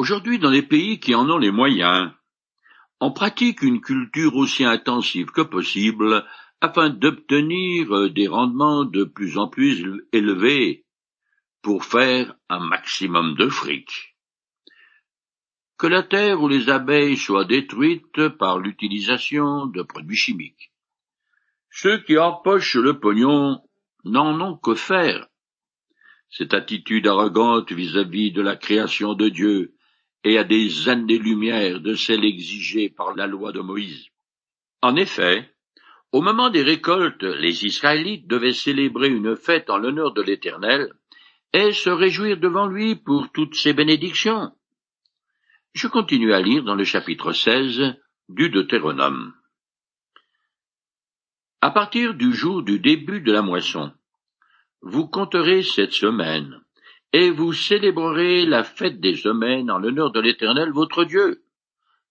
Aujourd'hui, dans les pays qui en ont les moyens, on pratique une culture aussi intensive que possible afin d'obtenir des rendements de plus en plus élevés pour faire un maximum de fric. Que la terre ou les abeilles soient détruites par l'utilisation de produits chimiques. Ceux qui empochent le pognon n'en ont que faire. Cette attitude arrogante vis-à-vis de la création de Dieu et à des années-lumière de celle exigée par la loi de Moïse. En effet, au moment des récoltes, les Israélites devaient célébrer une fête en l'honneur de l'Éternel et se réjouir devant lui pour toutes ses bénédictions. Je continue à lire dans le chapitre 16 du Deutéronome. À partir du jour du début de la moisson, vous compterez cette semaine, et vous célébrerez la fête des semaines en l'honneur de l'Éternel votre Dieu.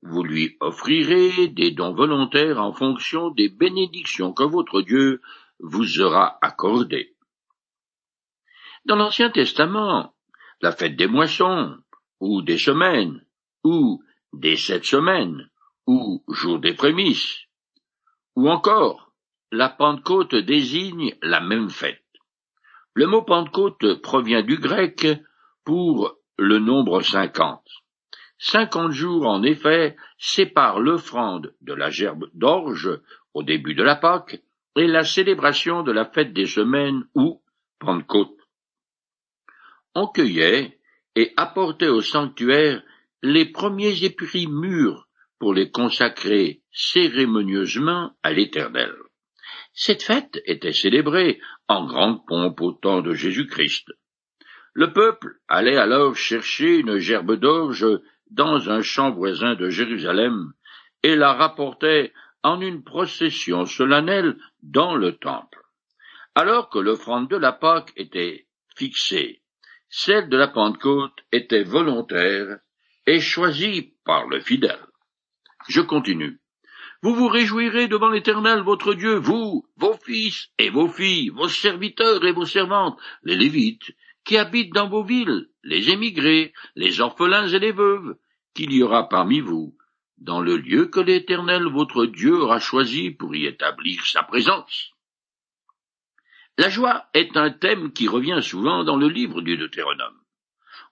Vous lui offrirez des dons volontaires en fonction des bénédictions que votre Dieu vous aura accordées. Dans l'Ancien Testament, la fête des moissons, ou des semaines, ou des sept semaines, ou jour des prémices, ou encore la Pentecôte désigne la même fête. Le mot Pentecôte provient du grec pour le nombre cinquante. Cinquante jours, en effet, séparent l'offrande de la gerbe d'orge au début de la Pâque et la célébration de la fête des semaines ou Pentecôte. On cueillait et apportait au sanctuaire les premiers épris mûrs pour les consacrer cérémonieusement à l'Éternel. Cette fête était célébrée en grande pompe au temps de Jésus-Christ. Le peuple allait alors chercher une gerbe d'orge dans un champ voisin de Jérusalem et la rapportait en une procession solennelle dans le temple. Alors que l'offrande de la Pâque était fixée, celle de la Pentecôte était volontaire et choisie par le fidèle. Je continue. Vous vous réjouirez devant l'Éternel votre Dieu, vous, vos fils et vos filles, vos serviteurs et vos servantes, les Lévites, qui habitent dans vos villes, les émigrés, les orphelins et les veuves, qu'il y aura parmi vous, dans le lieu que l'Éternel votre Dieu aura choisi pour y établir sa présence. La joie est un thème qui revient souvent dans le livre du Deutéronome.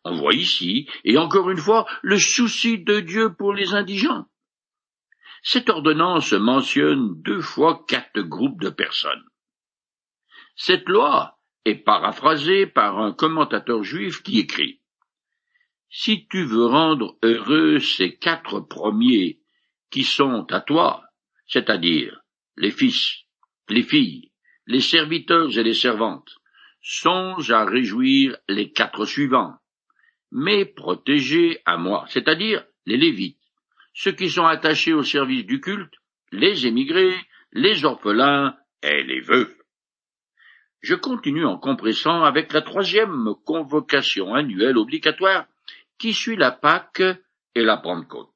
On voit ici, et encore une fois, le souci de Dieu pour les indigents. Cette ordonnance mentionne deux fois quatre groupes de personnes. Cette loi est paraphrasée par un commentateur juif qui écrit Si tu veux rendre heureux ces quatre premiers qui sont à toi, c'est-à-dire les fils, les filles, les serviteurs et les servantes, songe à réjouir les quatre suivants, mais protégés à moi, c'est-à-dire les Lévites, ceux qui sont attachés au service du culte, les émigrés, les orphelins et les veuves. Je continue en compressant avec la troisième convocation annuelle obligatoire qui suit la Pâque et la Pentecôte.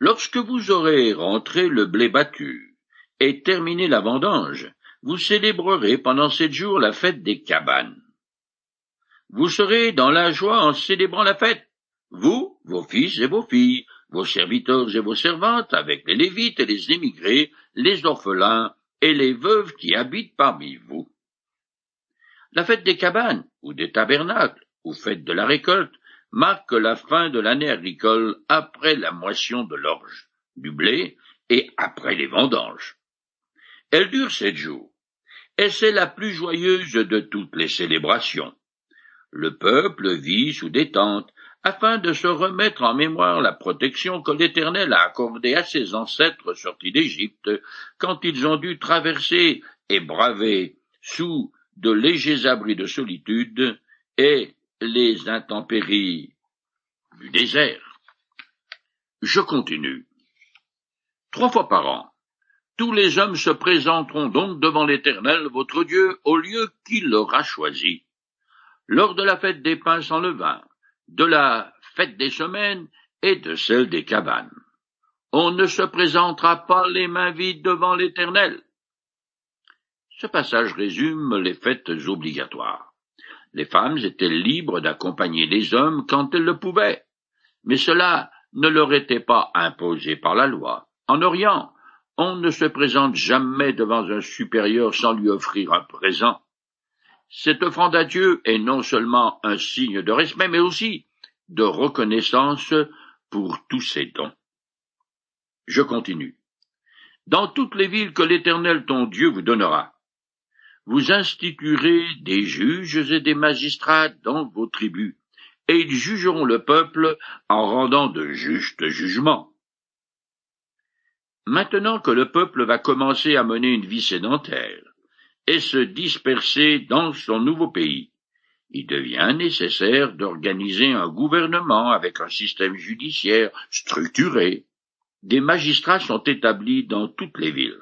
Lorsque vous aurez rentré le blé battu et terminé la vendange, vous célébrerez pendant sept jours la fête des cabanes. Vous serez dans la joie en célébrant la fête, vous, vos fils et vos filles, vos serviteurs et vos servantes, avec les Lévites et les émigrés, les orphelins et les veuves qui habitent parmi vous. La fête des cabanes, ou des tabernacles, ou fête de la récolte, marque la fin de l'année agricole après la moisson de l'orge, du blé et après les vendanges. Elle dure sept jours, et c'est la plus joyeuse de toutes les célébrations. Le peuple vit sous des tentes, afin de se remettre en mémoire la protection que l'Éternel a accordée à ses ancêtres sortis d'Égypte, quand ils ont dû traverser et braver sous de légers abris de solitude et les intempéries du désert. Je continue. Trois fois par an, tous les hommes se présenteront donc devant l'Éternel votre Dieu au lieu qu'il leur a choisi. Lors de la fête des pains sans levain, de la fête des semaines et de celle des cabanes. On ne se présentera pas les mains vides devant l'Éternel. Ce passage résume les fêtes obligatoires. Les femmes étaient libres d'accompagner les hommes quand elles le pouvaient, mais cela ne leur était pas imposé par la loi. En Orient, on ne se présente jamais devant un supérieur sans lui offrir un présent. Cette offrande à Dieu est non seulement un signe de respect, mais aussi de reconnaissance pour tous ses dons. Je continue. Dans toutes les villes que l'Éternel ton Dieu vous donnera, vous instituerez des juges et des magistrats dans vos tribus, et ils jugeront le peuple en rendant de justes jugements. Maintenant que le peuple va commencer à mener une vie sédentaire et se disperser dans son nouveau pays, il devient nécessaire d'organiser un gouvernement avec un système judiciaire structuré. Des magistrats sont établis dans toutes les villes.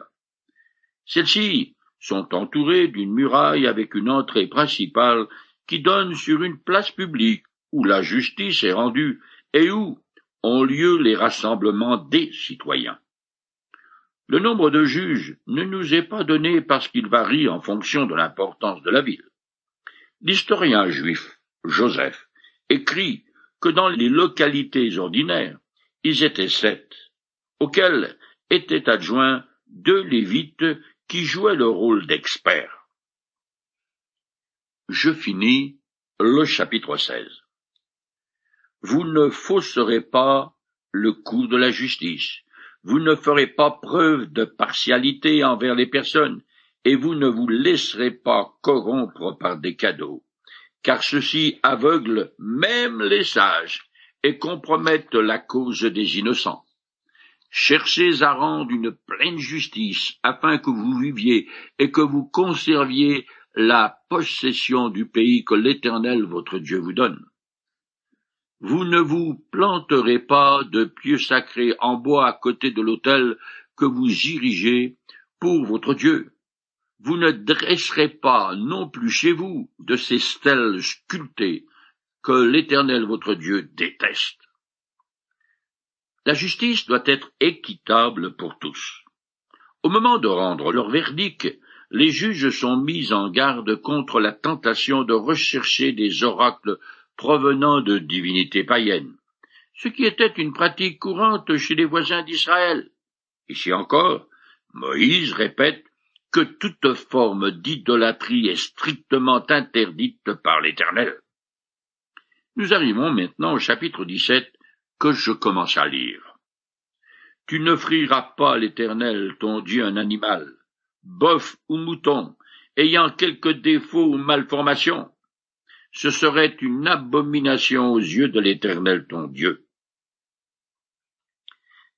Celles-ci sont entourées d'une muraille avec une entrée principale qui donne sur une place publique où la justice est rendue et où ont lieu les rassemblements des citoyens. Le nombre de juges ne nous est pas donné parce qu'il varie en fonction de l'importance de la ville. L'historien juif Joseph écrit que dans les localités ordinaires, ils étaient sept, auxquels étaient adjoints deux lévites qui jouaient le rôle d'experts. Je finis le chapitre 16. Vous ne fausserez pas le cours de la justice, vous ne ferez pas preuve de partialité envers les personnes, et vous ne vous laisserez pas corrompre par des cadeaux, car ceux-ci aveuglent même les sages et compromettent la cause des innocents. Cherchez à rendre une pleine justice afin que vous viviez et que vous conserviez la possession du pays que l'Éternel votre Dieu vous donne. Vous ne vous planterez pas de pieux sacrés en bois à côté de l'autel que vous irigez pour votre Dieu. Vous ne dresserez pas non plus chez vous de ces stèles sculptées que l'Éternel votre Dieu déteste. La justice doit être équitable pour tous. Au moment de rendre leur verdict, les juges sont mis en garde contre la tentation de rechercher des oracles provenant de divinités païennes, ce qui était une pratique courante chez les voisins d'Israël. Ici encore, Moïse répète que toute forme d'idolâtrie est strictement interdite par l'Éternel. Nous arrivons maintenant au chapitre 17 que je commence à lire. Tu n'offriras pas à l'Éternel ton Dieu un animal, bœuf ou mouton, ayant quelque défaut ou malformation. Ce serait une abomination aux yeux de l'Éternel ton Dieu.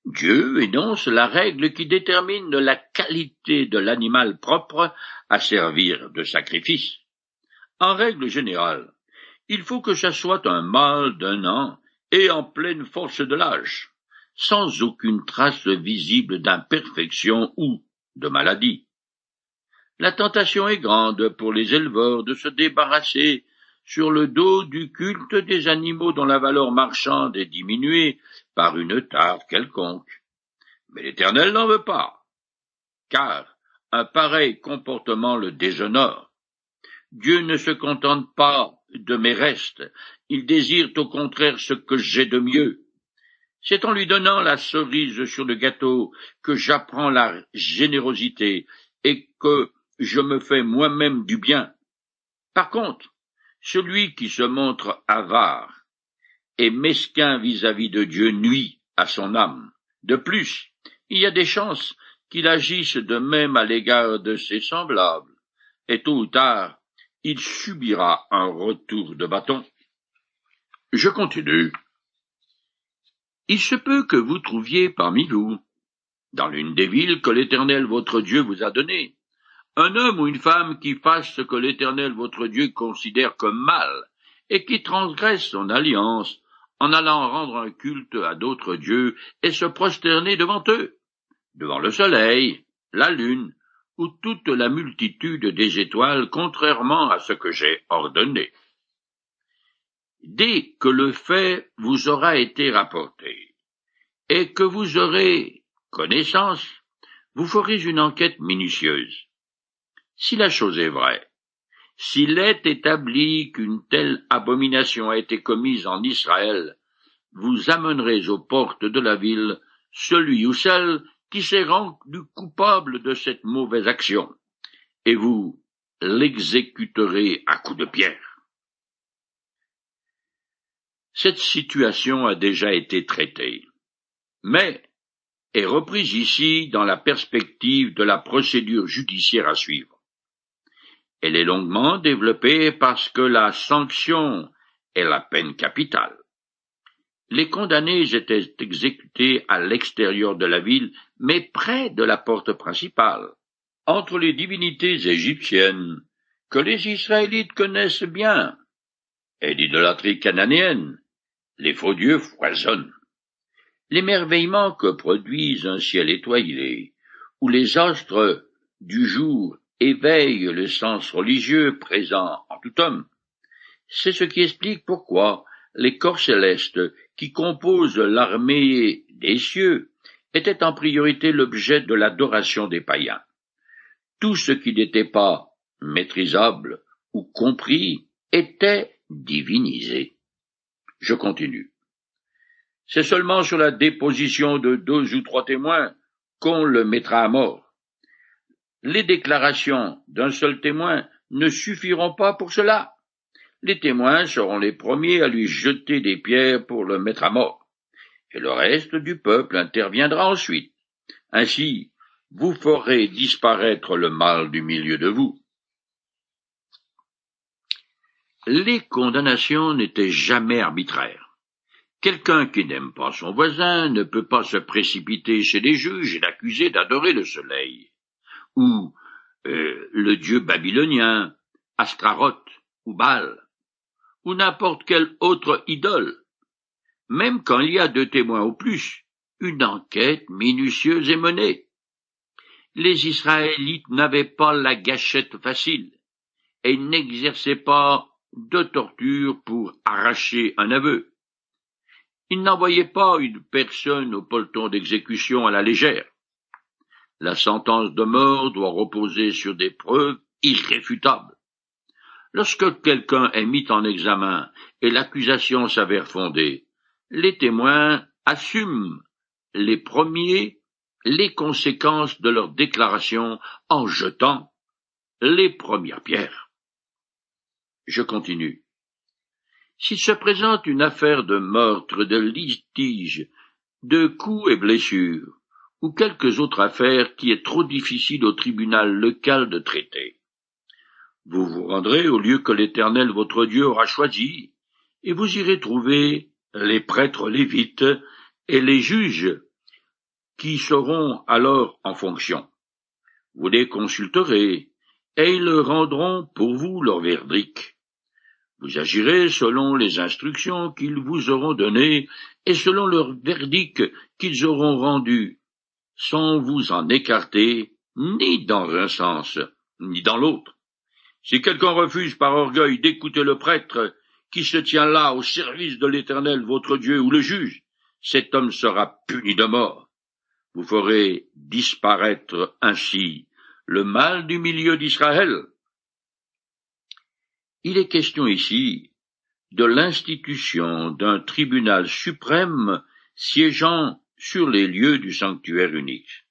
Dieu énonce la règle qui détermine la qualité de l'animal propre à servir de sacrifice. En règle générale, il faut que ce soit un mâle d'un an et en pleine force de l'âge, sans aucune trace visible d'imperfection ou de maladie. La tentation est grande pour les éleveurs de se débarrasser sur le dos du culte des animaux dont la valeur marchande est diminuée par une tare quelconque. Mais l'Éternel n'en veut pas, car un pareil comportement le déshonore. Dieu ne se contente pas de mes restes, il désire au contraire ce que j'ai de mieux. C'est en lui donnant la cerise sur le gâteau que j'apprends la générosité et que je me fais moi-même du bien. Par contre, celui qui se montre avare et mesquin vis-à-vis de Dieu nuit à son âme. De plus, il y a des chances qu'il agisse de même à l'égard de ses semblables, et tôt ou tard, il subira un retour de bâton. Je continue. Il se peut que vous trouviez parmi vous, dans l'une des villes que l'Éternel votre Dieu vous a données, un homme ou une femme qui fasse ce que l'Éternel votre Dieu considère comme mal, et qui transgresse son alliance, en allant rendre un culte à d'autres dieux et se prosterner devant eux, devant le soleil, la lune, ou toute la multitude des étoiles, contrairement à ce que j'ai ordonné. Dès que le fait vous aura été rapporté, et que vous aurez connaissance, vous ferez une enquête minutieuse. Si la chose est vraie, S'il est établi qu'une telle abomination a été commise en Israël, vous amènerez aux portes de la ville celui ou celle qui s'est rendu coupable de cette mauvaise action, et vous l'exécuterez à coups de pierre. Cette situation a déjà été traitée, mais est reprise ici dans la perspective de la procédure judiciaire à suivre. Elle est longuement développée parce que la sanction est la peine capitale. Les condamnés étaient exécutés à l'extérieur de la ville, mais près de la porte principale, entre les divinités égyptiennes, que les Israélites connaissent bien, et l'idolâtrie cananéenne, les faux dieux foisonnent. L'émerveillement que produisent un ciel étoilé, où les astres du jour éveillent le sens religieux présent en tout homme, c'est ce qui explique pourquoi les corps célestes qui composent l'armée des cieux étaient en priorité l'objet de l'adoration des païens. Tout ce qui n'était pas maîtrisable ou compris était divinisé. Je continue. C'est seulement sur la déposition de deux ou trois témoins qu'on le mettra à mort. Les déclarations d'un seul témoin ne suffiront pas pour cela. Les témoins seront les premiers à lui jeter des pierres pour le mettre à mort, et le reste du peuple interviendra ensuite. Ainsi, vous ferez disparaître le mal du milieu de vous. Les condamnations n'étaient jamais arbitraires. Quelqu'un qui n'aime pas son voisin ne peut pas se précipiter chez les juges et l'accuser d'adorer le soleil, ou euh, le dieu babylonien, Astaroth ou Baal, ou n'importe quelle autre idole. Même quand il y a deux témoins au plus, une enquête minutieuse est menée. Les Israélites n'avaient pas la gâchette facile, et n'exerçaient pas de torture pour arracher un aveu. Il n'envoyait pas une personne au peloton d'exécution à la légère. La sentence de mort doit reposer sur des preuves irréfutables. Lorsque quelqu'un est mis en examen et l'accusation s'avère fondée, les témoins assument les premiers les conséquences de leur déclaration en jetant les premières pierres. Je continue. S'il se présente une affaire de meurtre, de litige, de coups et blessures, ou quelques autres affaires qui est trop difficile au tribunal local de traiter, vous vous rendrez au lieu que l'Éternel votre Dieu aura choisi, et vous irez trouver les prêtres lévites et les juges qui seront alors en fonction. Vous les consulterez, et ils rendront pour vous leur verdict. Vous agirez selon les instructions qu'ils vous auront données et selon leur verdict qu'ils auront rendu, sans vous en écarter ni dans un sens, ni dans l'autre. Si quelqu'un refuse par orgueil d'écouter le prêtre qui se tient là au service de l'Éternel votre Dieu ou le juge, cet homme sera puni de mort. Vous ferez disparaître ainsi le mal du milieu d'Israël, il est question ici de l'institution d'un tribunal suprême siégeant sur les lieux du sanctuaire unique.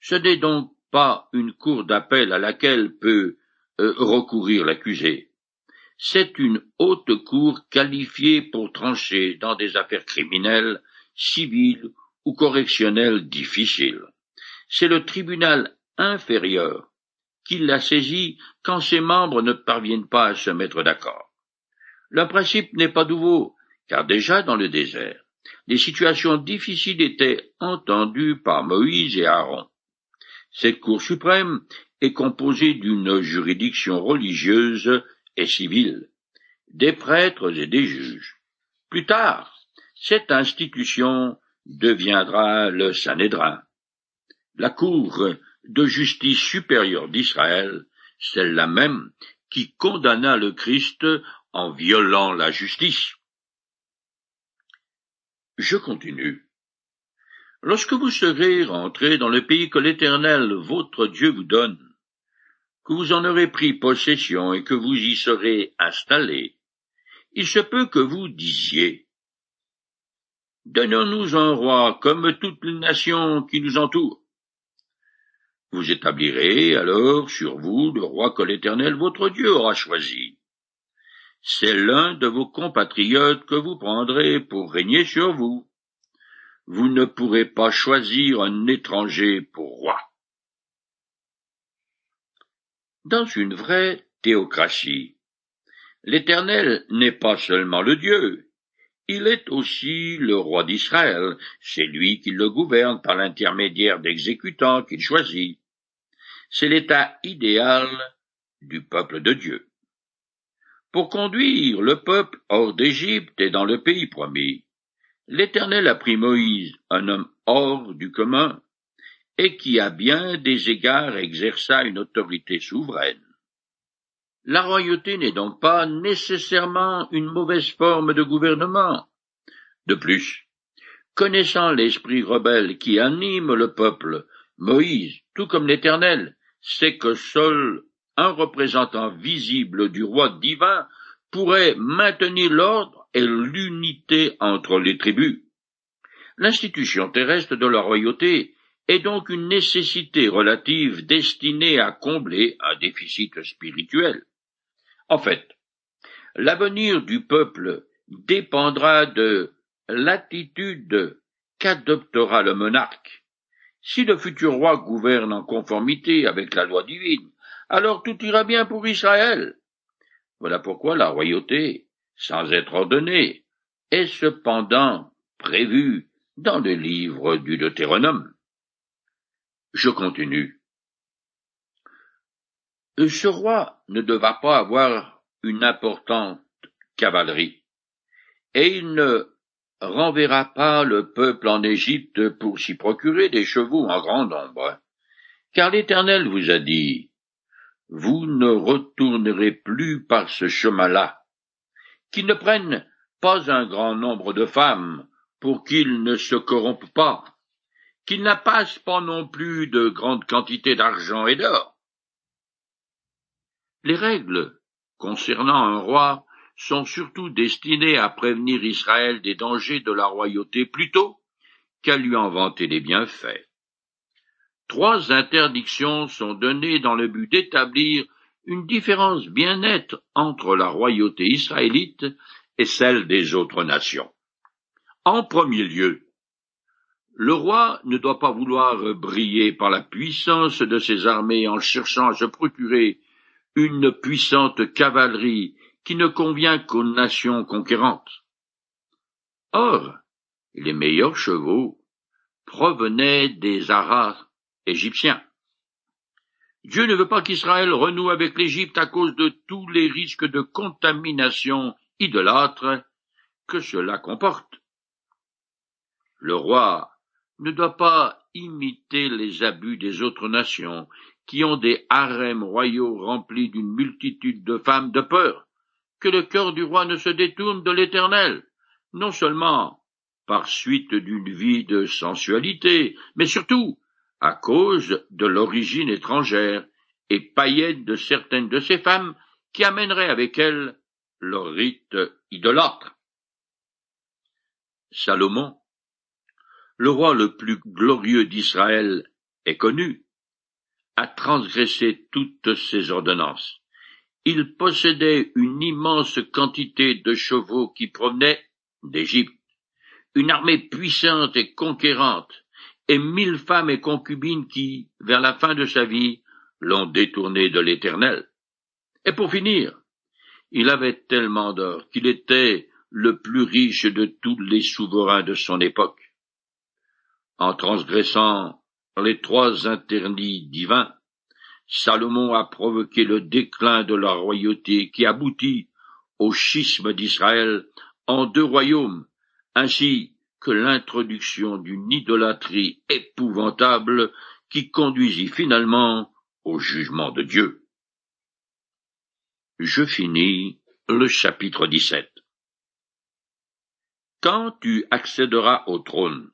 Ce n'est donc pas une cour d'appel à laquelle peut euh, recourir l'accusé. C'est une haute cour qualifiée pour trancher dans des affaires criminelles, civiles ou correctionnelles difficiles. C'est le tribunal inférieur qu'il la saisit quand ses membres ne parviennent pas à se mettre d'accord. Le principe n'est pas nouveau, car déjà dans le désert, les situations difficiles étaient entendues par Moïse et Aaron. Cette Cour suprême est composée d'une juridiction religieuse et civile, des prêtres et des juges. Plus tard, cette institution deviendra le Sanhédrin. La Cour de justice supérieure d'Israël, celle-là même qui condamna le Christ en violant la justice. Je continue. Lorsque vous serez rentrés dans le pays que l'Éternel votre Dieu vous donne, que vous en aurez pris possession et que vous y serez installés, il se peut que vous disiez Donnons-nous un roi comme toutes les nations qui nous entourent. Vous établirez alors sur vous le roi que l'Éternel votre Dieu aura choisi. C'est l'un de vos compatriotes que vous prendrez pour régner sur vous. Vous ne pourrez pas choisir un étranger pour roi. Dans une vraie théocratie, l'Éternel n'est pas seulement le Dieu, il est aussi le roi d'Israël, c'est lui qui le gouverne par l'intermédiaire d'exécutants qu'il choisit. C'est l'état idéal du peuple de Dieu. Pour conduire le peuple hors d'Égypte et dans le pays promis, l'Éternel a pris Moïse, un homme hors du commun, et qui à bien des égards exerça une autorité souveraine. La royauté n'est donc pas nécessairement une mauvaise forme de gouvernement. De plus, connaissant l'esprit rebelle qui anime le peuple, Moïse, tout comme l'Éternel, sait que seul un représentant visible du roi divin pourrait maintenir l'ordre et l'unité entre les tribus. L'institution terrestre de la royauté est donc une nécessité relative destinée à combler un déficit spirituel. En fait, l'avenir du peuple dépendra de l'attitude qu'adoptera le monarque. Si le futur roi gouverne en conformité avec la loi divine, alors tout ira bien pour Israël. Voilà pourquoi la royauté, sans être ordonnée, est cependant prévue dans le livre du Deutéronome. Je continue. Ce roi ne devra pas avoir une importante cavalerie, et il ne renverra pas le peuple en Égypte pour s'y procurer des chevaux en grand nombre, car l'Éternel vous a dit, vous ne retournerez plus par ce chemin-là, qu'ils ne prennent pas un grand nombre de femmes pour qu'ils ne se corrompent pas, qu'ils n'apassent pas non plus de grandes quantités d'argent et d'or, les règles concernant un roi sont surtout destinées à prévenir Israël des dangers de la royauté plutôt qu'à lui en vanter les bienfaits. Trois interdictions sont données dans le but d'établir une différence bien nette entre la royauté israélite et celle des autres nations. En premier lieu, le roi ne doit pas vouloir briller par la puissance de ses armées en cherchant à se procurer une puissante cavalerie qui ne convient qu'aux nations conquérantes. Or, les meilleurs chevaux provenaient des haras égyptiens. Dieu ne veut pas qu'Israël renoue avec l'Égypte à cause de tous les risques de contamination idolâtre que cela comporte. Le roi ne doit pas imiter les abus des autres nations qui ont des harems royaux remplis d'une multitude de femmes de peur, que le cœur du roi ne se détourne de l'Éternel, non seulement par suite d'une vie de sensualité, mais surtout à cause de l'origine étrangère et païenne de certaines de ces femmes qui amèneraient avec elles leur rite idolâtre. Salomon, le roi le plus glorieux d'Israël, est connu a transgressé toutes ces ordonnances. Il possédait une immense quantité de chevaux qui provenaient d'Égypte, une armée puissante et conquérante, et mille femmes et concubines qui, vers la fin de sa vie, l'ont détourné de l'Éternel. Et pour finir, il avait tellement d'or qu'il était le plus riche de tous les souverains de son époque. En transgressant les trois interdits divins, Salomon a provoqué le déclin de la royauté qui aboutit au schisme d'Israël en deux royaumes, ainsi que l'introduction d'une idolâtrie épouvantable qui conduisit finalement au jugement de Dieu. Je finis le chapitre 17. Quand tu accéderas au trône,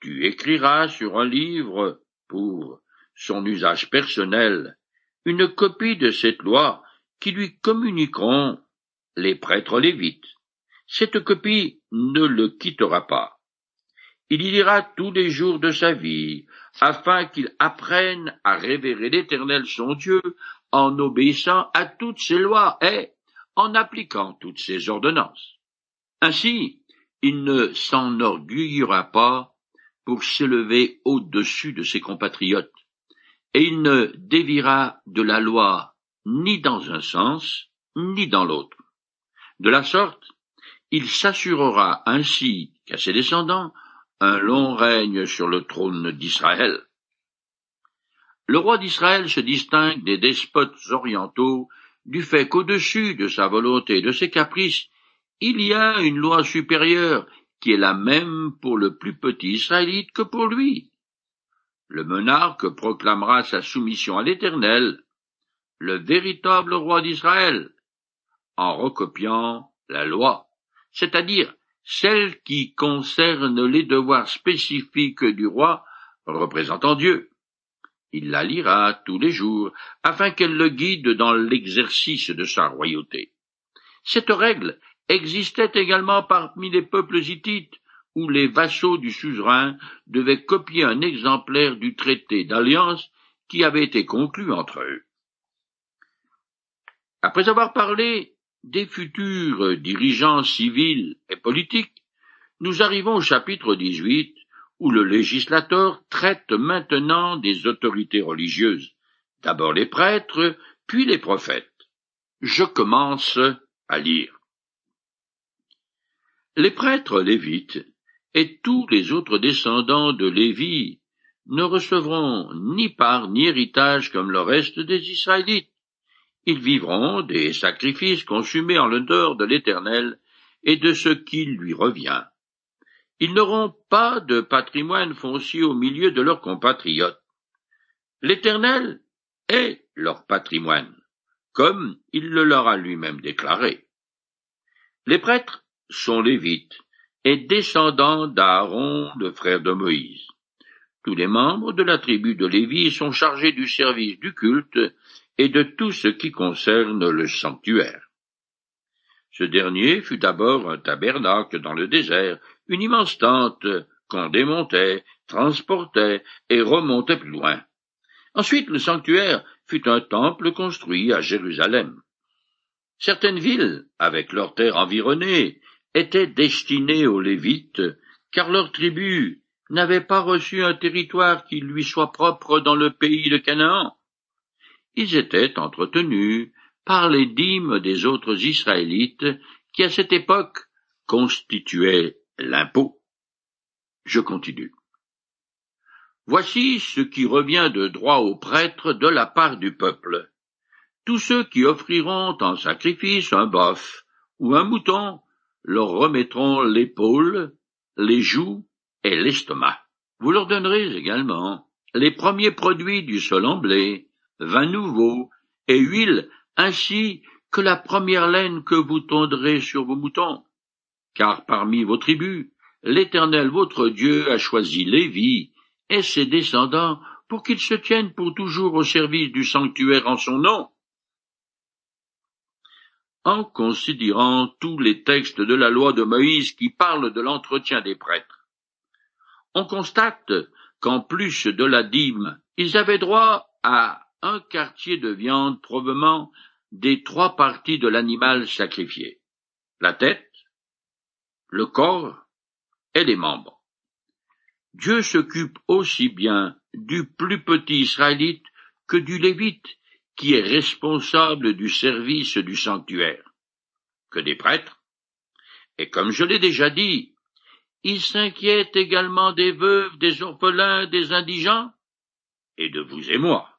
tu écriras sur un livre pour son usage personnel une copie de cette loi qui lui communiqueront les prêtres lévites. Cette copie ne le quittera pas. Il y lira tous les jours de sa vie, afin qu'il apprenne à révérer l'Éternel son Dieu en obéissant à toutes ses lois et en appliquant toutes ses ordonnances. Ainsi, il ne s'enorgueillira pas pour s'élever au-dessus de ses compatriotes, et il ne dévira de la loi ni dans un sens, ni dans l'autre. De la sorte, il s'assurera ainsi qu'à ses descendants un long règne sur le trône d'Israël. Le roi d'Israël se distingue des despotes orientaux du fait qu'au-dessus de sa volonté et de ses caprices, il y a une loi supérieure qui est la même pour le plus petit Israélite que pour lui. Le monarque proclamera sa soumission à l'Éternel, le véritable roi d'Israël, en recopiant la loi, c'est-à-dire celle qui concerne les devoirs spécifiques du roi représentant Dieu. Il la lira tous les jours, afin qu'elle le guide dans l'exercice de sa royauté. Cette règle existait également parmi les peuples hittites, où les vassaux du suzerain devaient copier un exemplaire du traité d'alliance qui avait été conclu entre eux. Après avoir parlé des futurs dirigeants civils et politiques, nous arrivons au chapitre 18 où le législateur traite maintenant des autorités religieuses, d'abord les prêtres, puis les prophètes. Je commence à lire. Les prêtres lévites et tous les autres descendants de Lévi ne recevront ni part ni héritage comme le reste des Israélites. Ils vivront des sacrifices consumés en l'honneur de l'Éternel et de ce qui lui revient. Ils n'auront pas de patrimoine foncier au milieu de leurs compatriotes. L'Éternel est leur patrimoine, comme il le leur a lui-même déclaré. Les prêtres sont Lévites et descendants d'Aaron, le frère de Moïse. Tous les membres de la tribu de Lévi sont chargés du service du culte et de tout ce qui concerne le sanctuaire. Ce dernier fut d'abord un tabernacle dans le désert, une immense tente qu'on démontait, transportait et remontait plus loin. Ensuite, le sanctuaire fut un temple construit à Jérusalem. Certaines villes, avec leurs terres environnées, étaient destinées aux Lévites, car leur tribu n'avait pas reçu un territoire qui lui soit propre dans le pays de Canaan. Ils étaient entretenus par les dîmes des autres Israélites qui à cette époque constituaient l'impôt. Je continue. Voici ce qui revient de droit aux prêtres de la part du peuple. Tous ceux qui offriront en sacrifice un bœuf ou un mouton leur remettront l'épaule, les joues et l'estomac. Vous leur donnerez également les premiers produits du sol en blé, vin nouveau et huile, ainsi que la première laine que vous tondrez sur vos moutons. Car parmi vos tribus, l'Éternel votre Dieu a choisi Lévi et ses descendants pour qu'ils se tiennent pour toujours au service du sanctuaire en son nom en considérant tous les textes de la loi de Moïse qui parlent de l'entretien des prêtres. On constate qu'en plus de la dîme, ils avaient droit à un quartier de viande provenant des trois parties de l'animal sacrifié la tête, le corps et les membres. Dieu s'occupe aussi bien du plus petit israélite que du lévite qui est responsable du service du sanctuaire, que des prêtres. Et comme je l'ai déjà dit, il s'inquiète également des veuves, des orphelins, des indigents, et de vous et moi.